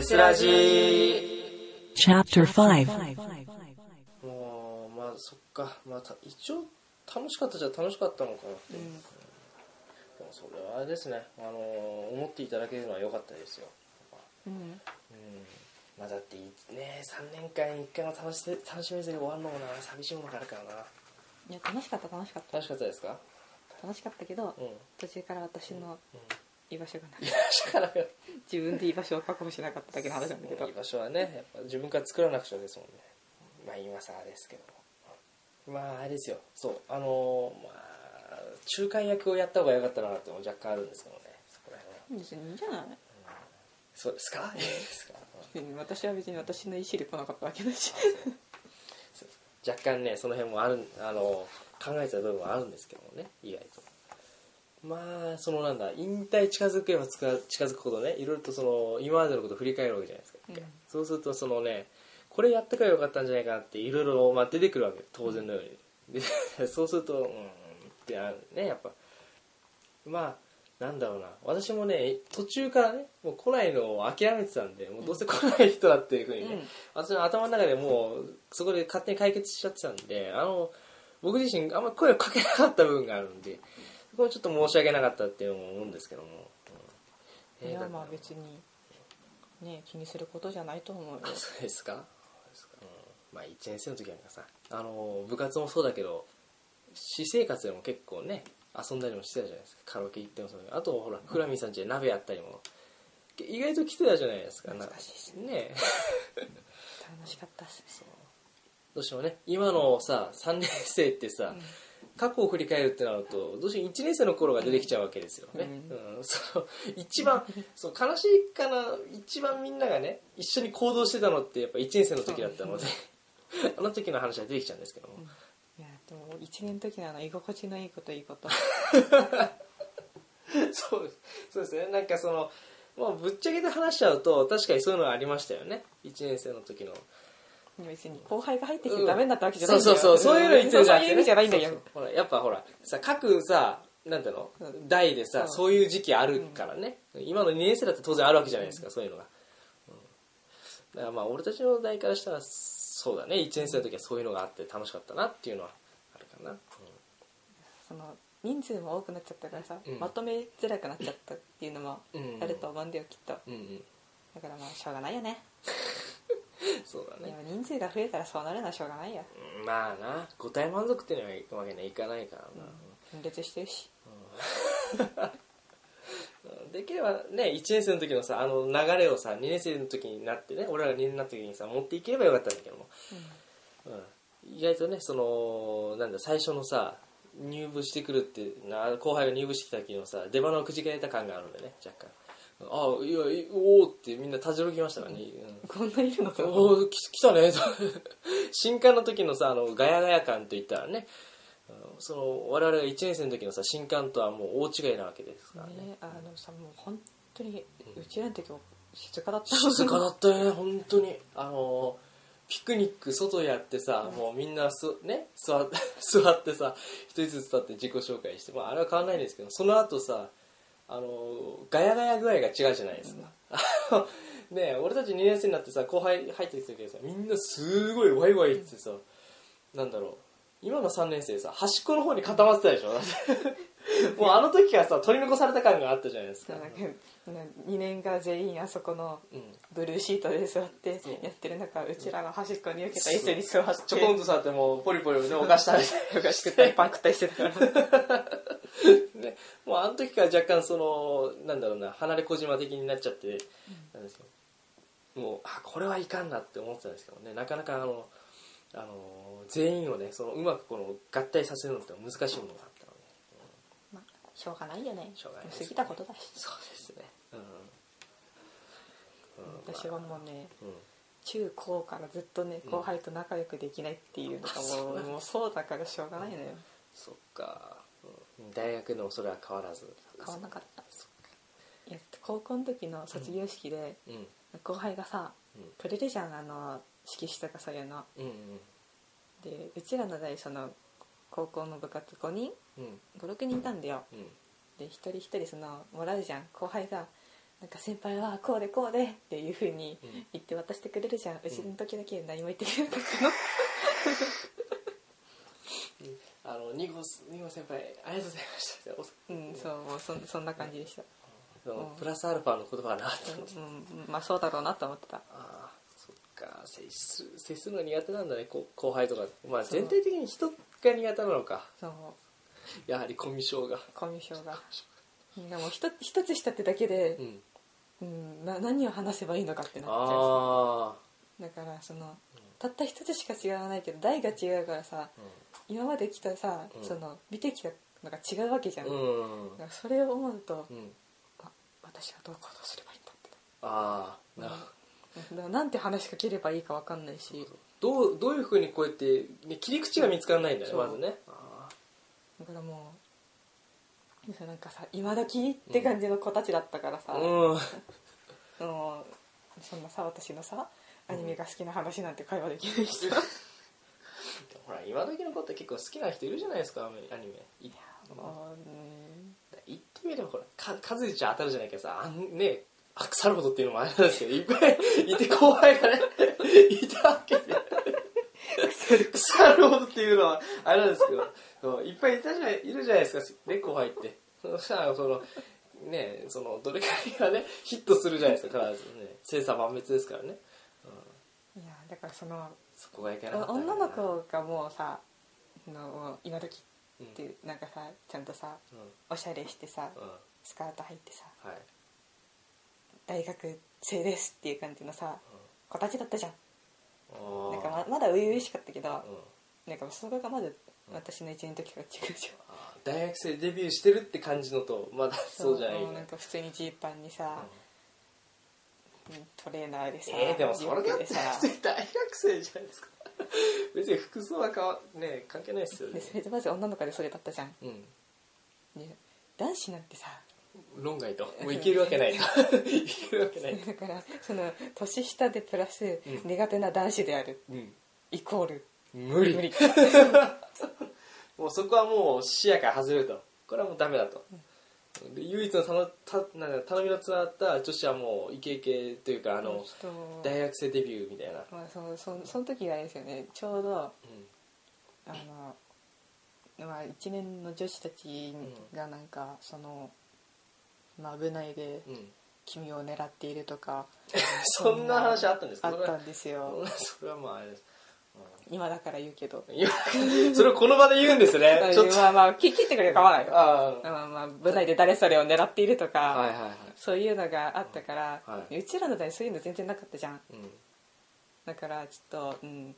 デスラジー。Chapter 5もうまあそっか。まあた一応楽しかったじゃ楽しかったのかなって、でもそれはあれですね。あの思っていただけるのは良かったですよ。うん。うん。まあだっていね3年間に1回も楽し楽しめずに終わるのもな寂しいものがあるからな。いや楽しかった楽しかった。楽しかったですか？楽しかったけど、うん。途中から私の居場所がないだ から自分で居場所を確保しなかっただけの話なんだけど。居場所はねやっぱ自分から作らなくちゃですもんね。まあ今更ですけどまああれですよ。そうあのまあ仲介役をやった方が良かったなっても若干あるんですけどね。そこら辺は。別にいいんじゃない？そうですか？いいですか？別に私は別に私の意思で来なかったわけだし。若干ねその辺もあるあの考えてた部分はあるんですけどもね。意外とまあそのなんだ引退近づけば近づくほどねいろいろとその今までのことを振り返るわけじゃないですか、うん。そうするとそのねこれやったからよかったんじゃないかなっていろいろまあ出てくるわけ当然のように、で そうするとうんってあるねやっぱまあなんだろうな。私もね途中からねもう来ないのを諦めてたんでもうどうせ来ない人だっていうふうにね、うん。私の頭の中でもうそこで勝手に解決しちゃってたんであの僕自身あんまり声をかけなかった部分があるんでそこはちょっと申し訳なかったっていうのも思うんですけども、うん。いやまあ別にね気にすることじゃないと思うよ。あそうですか？そうですか、うん、まあ1年生の時なんかさ。あの部活もそうだけど私生活でも結構ね遊んだりもしてたじゃないですか。カラオケ行ってもそうだけど。あとほらフラミーさんちで鍋やったりも。意外と来てたじゃないですか。な懐かしいですね楽しかったっすね。どうしてもね今のさ3年生ってさ、過去を振り返るってなるとどうしても1年生の頃が出てきちゃうわけですよね、うん。その一番そう悲しいかな一番みんながね一緒に行動してたのってやっぱ1年生の時だったのであの時の話が出てきちゃうんですけども、いやでも1年の時のあの居心地のいいこといいこと。そうですそうですね。なんかそのもうぶっちゃけて話しちゃうと確かにそういうのはありましたよね。1年生の時の別に後輩が入ってきてダメになったわけじゃないそうん。だよそうそう。そういうの言ってるじゃん。そういう意味じゃないんだよ。そうそうほらやっぱほらさ各さなんていうの？代でさそうそういう時期あるからね、今の2年生だって当然あるわけじゃないですか、そういうのが、うん。だからまあ俺たちの代からしたらそうだね。1年生の時はそういうのがあって楽しかったなっていうのはあるかな、その人数も多くなっちゃったからさ、うん。まとめづらくなっちゃったっていうのもうんあると思うんだよきっと。うん、うんうん。だからまあしょうがないよね そうだね。人数が増えたらそうなるのはしょうがないよ。うんまあな。五体満足っていうのはわけにはいかないからな、分裂してるし。できればね1年生の時のさあの流れをさ2年生の時になってね俺らが2年になった時にさ持っていければよかったんだけども、うん、意外とねそのなんだ最初のさ入部してくるってな後輩が入部してきた時のさ出花をくじかれた感があるんでね若干ああいやいおおってみんなたじろきましたからね、うん。こんないるのかおお来来たね。新刊の時のさあのガヤガヤ感といったらねその我々が1年生の時のさ新刊とはもう大違いなわけですからね。ねあのさもう本当にうちらの時も静かだった。静かだったよね。本当に。あのピクニック外やってさ、もうみんなす、ね、座って 座ってさ一人ずつ立って自己紹介して、まあ、あれは変わらないんですけどその後さあのガヤガヤ具合が違うじゃないですか、ね俺たち2年生になってさ後輩入ってきたけどさみんなすごいワイワイってさ、なんだろう。今の3年生さ端っこの方に固まってたでしょ。もうあの時からさ取り残された感があったじゃないですか、なんか2年が全員あそこのうん。ブルーシートで座ってやってる中うちらの端っこに受けた椅子に座ってちょこんと触ってもうポリポリねお菓子食べてお菓子食ったりパン食ったりしてたからね、もうあの時から若干そのなんだろうな離れ小島的になっちゃって、なんですけどもうあこれはいかんなって思ってたんですけどね。なかなかあのあの全員をねそのうまくこの合体させるのって難しいものがしょうがないよね。しょうがない。です過ぎたことだし。そうですね。うん、うん。私はもうねうん。中高からずっとね後輩と仲良くできないっていうのがもう,、もうそうだからしょうがないのよ。そっか、うん、大学でもそれは変わらず。変わんなかった。いや高校の時の卒業式でうん。うん後輩がさうん。くれるじゃんあの色紙とかそういうの。うんでうちらの代その高校の部活5人うんうん56人いたんだよ。うん。で一人一人そのもらうじゃん。後輩がなんか先輩はこうでこうでっていうふうにうん。言って渡してくれるじゃん、うちの時だけ何も言ってくれなかったの。あの二号二号先輩ありがとうございました。おうんそうもうそんそんな感じでした、うん。プラスアルファの言葉だなって思って、うんうん、まあそうだろうなと思ってた。ああそっか。接す接するの苦手なんだね。こ後輩とか。まあ全体的に人が苦手なのか。そうやはりコミュ障が。コミュ障が。でも一つ一つしたってだけでう、ん。うん、な何を話せばいいのかってなっちゃうあだからそのたった一つしか違わないけど代が違うからさあ今まで来たさ、うん。その見てきたのが違うわけじゃん、うだん、からそれを思うと、うん、あ私はどう行動すればいいんだって。ああなだからなんて話しかければいいか分かんないし。どうどういうふうにこうやって、ね、切り口が見つからないんだよねそう。まずね。あだからもうなんかさ今時って感じの子たちだったからさ、あうん。そのそんなさ私のさアニメが好きな話なんて会話できないしさ、ほら今時の子って結構好きな人いるじゃないですかアニメ。いもううん言ってみればほらか数打ちゃ当たるじゃないけどさあんねあ腐るほどっていうのもあれなんですけどいっぱいいて後輩がね いたわけで腐るほどっていうのはあれなんですけどいっぱいいたじゃないいるじゃないですかね後輩って。そしたらそのねそのどれかいがねヒットするじゃないですか必ずね。千差万別ですからね、うん、いやだからそのそこがいけなかった女の子がもうさあの今時うんっていうなんかさちゃんとさうん。おしゃれしてさうん。スカート履いてさはい。大学生ですっていう感じのさ子たちだったじゃんなんかままだ初々しかったけどうん。なんかそれがまず私の1年の時から違うじゃん大学生デビューしてるって感じのとまだそうじゃないもうなんか普通にジーパンにさ、うん。トレーナーでさえー、でもそれだってリュックでさ。大学生じゃないですか。別に服装はかわね関係ないですよね。でそれでまず女の子でそれだったじゃん。うん。で男子なんてさ論外と。もういけるわけない。といけるわけない。とだからその年下でプラスうん。苦手な男子である、うん。イコール。無理。無理。もうそこはもう視野から外れると。これはもうダメだと、で唯一のたのたなんか頼みのつながった女子はもうイケイケというかあの人大学生デビューみたいな、まあ、そのそのその時があれですよね。ちょうどうん。あの、まあ、1年の女子たちがなんかその、まあ、危ないでうん、君を狙っているとか そんな話あったんですか？あったんですよ。それはまああれです、今だから言うけど。それをこの場で言うんですね。ちょっと。まあまあ切切ってくれ構わないよ。あまあ。まあ舞台で誰それを狙っているとか、あはいはいはい。そういうのがあったから、はいうちらの代そういうの全然なかったじゃん。うん。だからちょっとうん。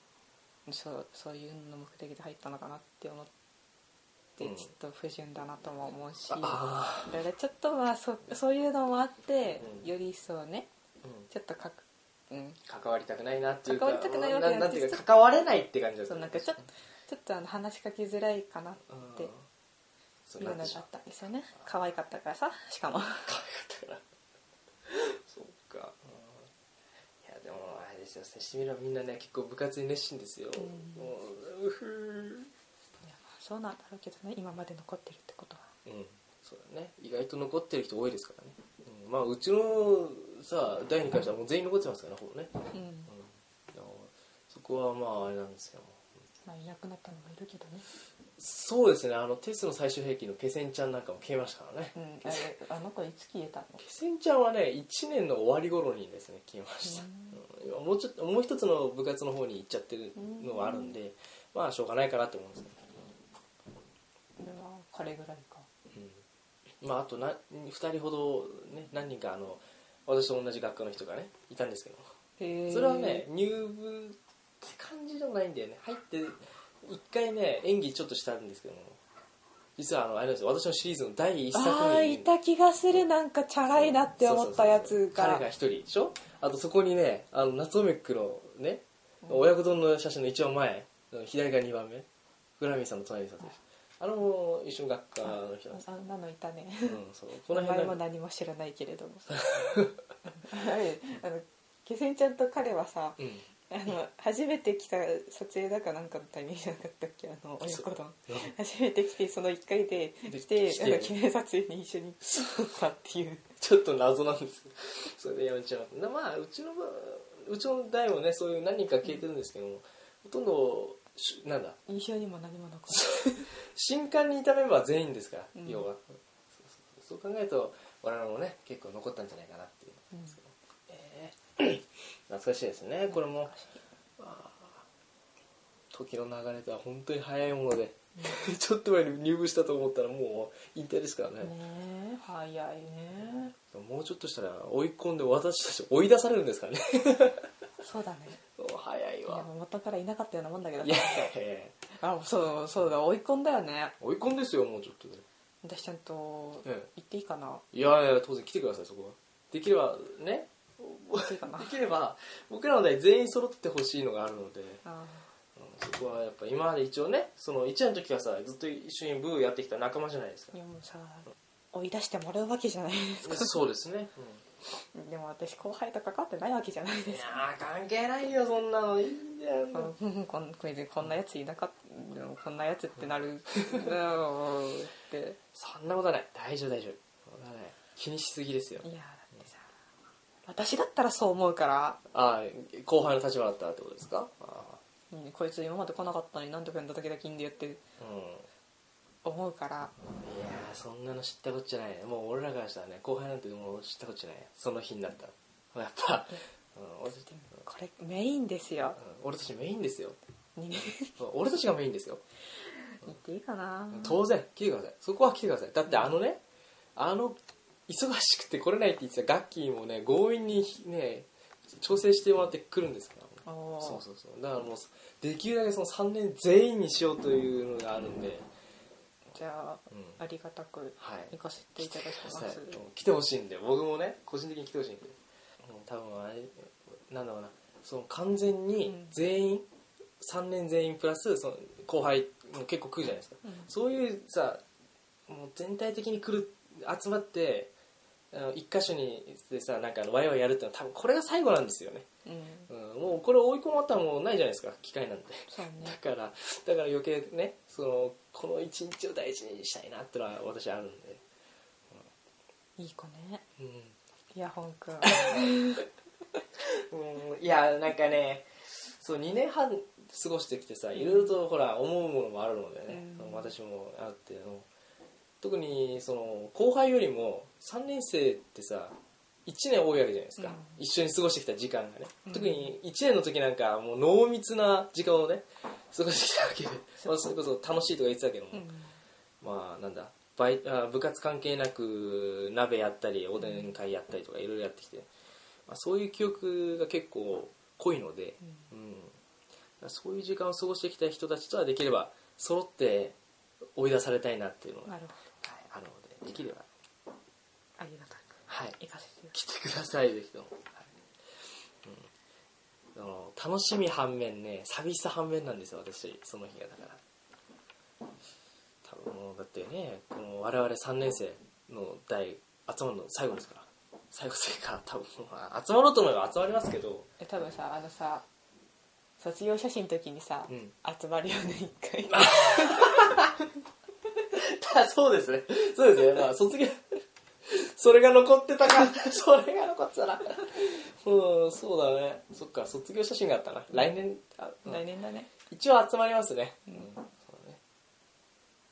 そうそういうの目的で入ったのかなって思って、うん。ちょっと不純だなとも思うしあだからちょっとまあそそういうのもあって、うん。より一層ねちょっとかく、うん、関わりたくないなっていうか関わりたくないわけなんていうか関われないって感じだった。そうなんかちょっとちょっとあの話しかけづらいかなっていうのがあったんですよね。可愛かったからさしかも。可愛かったから。そうか、うん。いやでもあれですよ。してみればみんなね結構部活に熱心ですよ、うん。もううふそうなんだろうけどね今まで残ってるってことは。うんそうだね。意外と残ってる人多いですからね、うん、まあうちのさ第2回したらもう全員残ってますからねほぼね、うん。うん、そこはまああれなんですよまあいなくなったのもいるけどね。そうですね。あのテストの最終兵器の気仙ちゃんなんかも消えましたからね。うんあれあの子いつ消えたの？気仙ちゃんはね1年の終わり頃にですね消えました、うん、もうちょっともう一つの部活の方に行っちゃってるのがあるんで、まあしょうがないかなと思うんですけど。これは彼ぐらいか。うん。まああとな2人ほど、ね、何人かあの私と同じ学科の人がねいたんですけど。へえそれはね入部って感じでもないんだよね。入って1回ね演技ちょっとしたんですけども。実はあのあれですよ。私のシリーズの第1作ああいた気がする。なんかチャラいなって思ったやつそうそう。そう彼がが一人でしょ？あとそこにねあの夏オメックのね親子丼の写真の一番前左が2番目。グラミーさんの隣に立ってるあの一緒の学科の人なんですあんなのいたね。うんそうこの名前も何も知らないけれども。あの気仙ちゃんと彼はさうん。あの初めて来た撮影だかなんかのタイミングじゃなかったっけ？あの親子丼。初めて来てその1回でで来て来て。あの記念撮影に一緒に撮ったっていう。ちょっと謎なんですけどそれでやめちゃう。まあうちの場うちの代もねそういう何人か消えてるんですけども、ほとんどしなんだ？印象にも何も残新刊にいたメンバーは全員ですから、うん。要はそう考えると我々もね結構残ったんじゃないかなっていう、うん。えー懐かしいですね。これも時の流れとは本当に早いもので ちょっと前に入部したと思ったらもう引退ですからね。ねえ早いね。もうちょっとしたら追い込んで私たち追い出されるんですからね。そうだね早いいやわ元からいなかったようなもんだけどいやいやいや。あそうそうだ追い込んだよね。追い込んですよもうちょっとで私ちゃんとえ言っていいかな、いやいや当然来てくださいそこは。できればね。言っていいかな？できれば僕らの代全員揃ってほしいのがあるので、あうんそこはやっぱ今まで一応ねその1年の時はさずっと一緒にブーやってきた仲間じゃないですか。ーでもさ追い出してもらうわけじゃないですか。そうですね、でも私後輩と関わってないわけじゃないいです。やー関係ないよそんなの。いいんだようんこんこれでこんなやついなかった。でもこんなやつってなる。うん。ってそんなことはない。大丈夫大丈夫。気にしすぎですよ。いやだってさ私だったらそう思うから、ああ後輩の立場だったらってことですか？あうんこいつ今まで来なかったのになんでこんだけいいんだよって。あうん。思うから。いやーそんなの知ったこっちゃない。ねもう俺らからしたらね後輩なんてもう知ったこっちゃない。その日になったら。やっぱ、うん、これメインですよ。うん俺たちメインですよ。俺たちがメインですよ。っていいかな。当然来てください。そこは来てください。だってあのねあの忙しくて来れないって言ってたガッキーもね強引にね調整してもらって来るんですからそうそうそう。だからもうできるだけその3年全員にしようというのがあるんで、じゃあうん。ありがたくはい。行かせていただきます、はい来てほしいんで。僕もね個人的に来てほしいんで、うん、多分あれなんだろうな。その完全に全員、3年全員プラスその後輩も結構来るじゃないですか、うん。そういうさもう全体的に来る集まってあの一箇所にでさなんかワイワイやるってのは多分これが最後なんですよね、うん。うん、もうこれ追い込まったらもうないじゃないですか機会なんて。ね。だからだから余計ねそのこの一日を大事にしたいなってのは私あるんで、いい子ね。うん。イヤホンくん。うん。いやなんかねそう2年半過ごしてきてさいろいろとほら思うものもあるのでね、うん。私もあって特にその後輩よりも3年生ってさ1年多いわけじゃないですか、うん。一緒に過ごしてきた時間がね、うん。特に1年の時なんかもう濃密な時間をね過ごしてきたわけで、まあ、それこそ楽しいとか言ってたけども、うん。まあなんだ。バイあ部活関係なく鍋やったりおでん会やったりとかいろいろやってきて、まあ、そういう記憶が結構濃いので、うん。そういう時間を過ごしてきた人たちとはできれば揃って追い出されたいなっていうのが、あるのでできれば、どありがたくはい、行かせて来てくださいぜひとも、はい。うん、あの楽しみ反面ね寂しさ反面なんですよ私。その日がだから。多分もうだってねこの我々3年生の代集まるの最後ですから。最後というか多分まあ集まろうと思えば集まりますけど。え多分さあのさ卒業写真の時にさ、うん。集まるよね一回。あそうですね。そうですね。まあ卒業それが残ってたか。ら それが残ってたなうんそうだね。そっか卒業写真があったな。来年あ、うん。来年だね。一応集まりますね、うん。そうだね。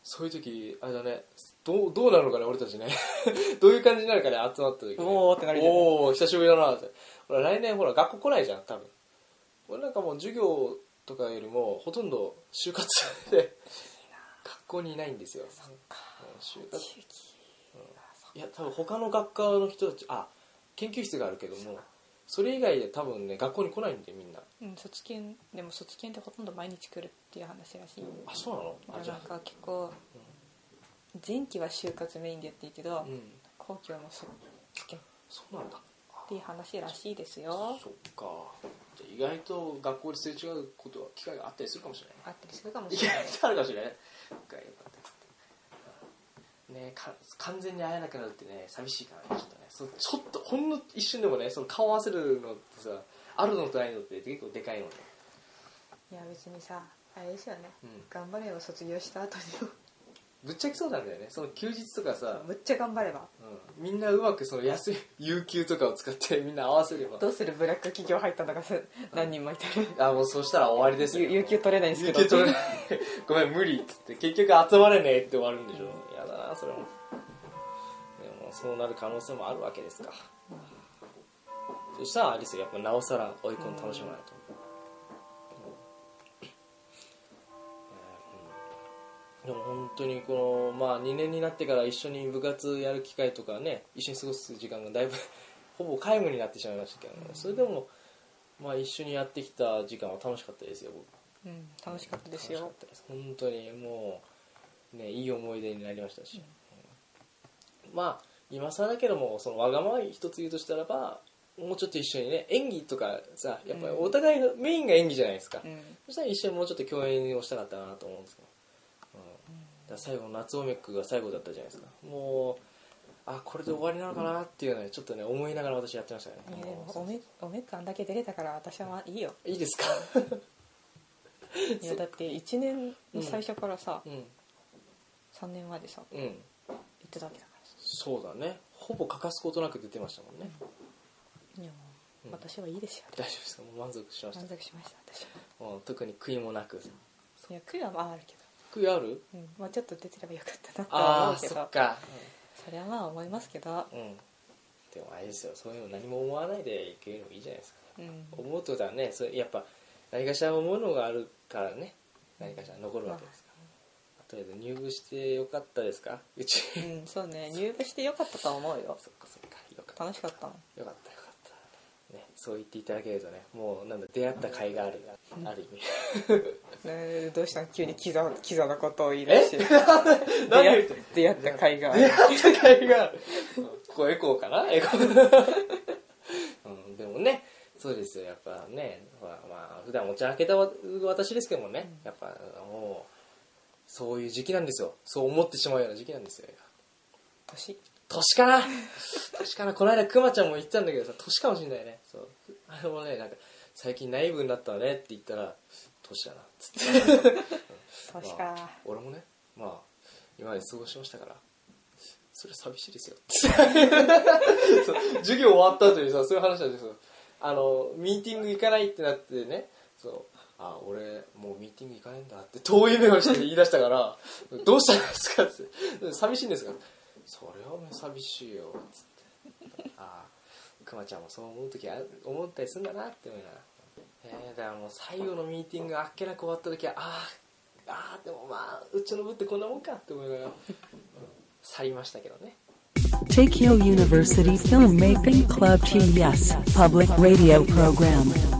そういう時あれだね。どうどうなるのかね俺たちね。どういう感じになるかね集まった時、ね、おーっておお久しぶりだなって。ほら来年ほら学校来ないじゃん多分。俺なんかもう授業とかよりもほとんど就活で。学校にいないんですよ。うん就活いや多分他の学科の人たちあ研究室があるけどもそれ以外で多分ね学校に来ないんでみんな。うん卒検でも卒検ってほとんど毎日来るっていう話らしい。よあそうなの？あじゃなんか結構前期は就活メインでやってるけど、あうん。後期はもう卒検そうなんだ。っていう話らしいですよ。そっか。じゃあ意外と学校ですれ違うことは機会があったりするかもしれない。あったりするかも意しれない。外とあるかもしれない。そっかよかったねか完全に会えなくなるってね寂しいからねちょっとね。そうちょっとほんの一瞬でもねその顔合わせるのってさあるのとないのって結構でかいので、いや別にさあれですよね、うん。頑張れば卒業した後にぶっちゃけそうなんだよね。その休日とかさ、むっちゃ頑張れば。うん、みんなうまくその安い有給とかを使って みんな合わせれば。どうする？ブラック企業入ったのがさ何人もいたらあもうそしたら終わりですよ。有有給取れないんですけど。有給取れない。ごめん無理っつって結局集まれねえって終わるんでしょ。やだなそれもでもそうなる可能性もあるわけですか、そしたらあれですよやっぱなおさら追い込んで楽しまないと、でも本当にこのまあ2年になってから一緒に部活やる機会とかね一緒に過ごす時間がだいぶ ほぼ皆無になってしまいましたけど、ね、それでもまあ一緒にやってきた時間は楽しかったですよ僕。うん楽しかったですよ。本当にもうねいい思い出になりましたし、うん。まあ今更だけどもそのわがまま一つ言うとしたらばもうちょっと一緒にね演技とかさやっぱりお互いのメインが演技じゃないですか、うん。そしたら一緒にもうちょっと共演をしたかったなと思うんですけど、うん、最後の夏オメックが最後だったじゃないですか。もうあこれで終わりなのかなっていうのはちょっとね思いながら私やってましたね。いやでももうおめおめっかあんだけ出れたから私はまあいいよ。いいですか？いやだって1年の最初からさ、うん3年までさうん。行ってたわけだからさ。そうだね。ほぼ欠かすことなく出てましたもんね、いやもううん。私はいいですよ。大丈夫ですか？もう満足しました？満足しました私は。もう特に悔いもなく。いや悔いはまああるけ悔いある？ど、うん。まあ、ちょっと出てればよかったなとはああ思うけど。そっか。それはまあ思いますけど、うん、うん、でもあれですよ。そういうの何も思わないでいけるのもいいじゃないですか。うん、思うってことはね。それやっぱ何かしら思うのがあるからね。何かしら残るわけですから、とりあえず入部してよかったですか？うち。うん、そうね。入部してよかったとは思うよ。そっかそっかよかった。楽しかったもんよかったよかった、ね、そう言っていただけるとねもうなんだ出会った甲斐があるある意味。ねどうしたの？急にキザキザなことを言い出して。何出会言って出会った甲斐があ出る会った甲斐がある。ここエコーかな？エコー、うん、でもねそうですよ。やっぱねまあまあ普段お茶開けたわ私ですけどもね、やっぱもうそういう時期なんですよ。そう思ってしまうような時期なんですよ。年？年かな？年かな？この間くまちゃんも言ってたんだけどさ年かもしんないね。そう。あれもねなんか最近ナイーブになったねって言ったら年だなっつって。年か、まあ俺もねまあ今まで過ごしましたからそれ寂しいですよ。授業終わった後にさそういう話なんですよ。あのミーティング行かないってなってねそうあ俺もうミーティング行かないんだって 遠い目をして言い出したからどうしたんですか？って寂しいんですかそれはお前寂しいよつってああくまちゃんもそう思う時あ思ったりするんだなって思いながらえー、だからもう最後のミーティングあっけなく終わった時はあーあーでもまあうちの部ってこんなもんかって思いながら、去りましたけどね。Tokyo University Filmmaking Club TES Public Radio Program.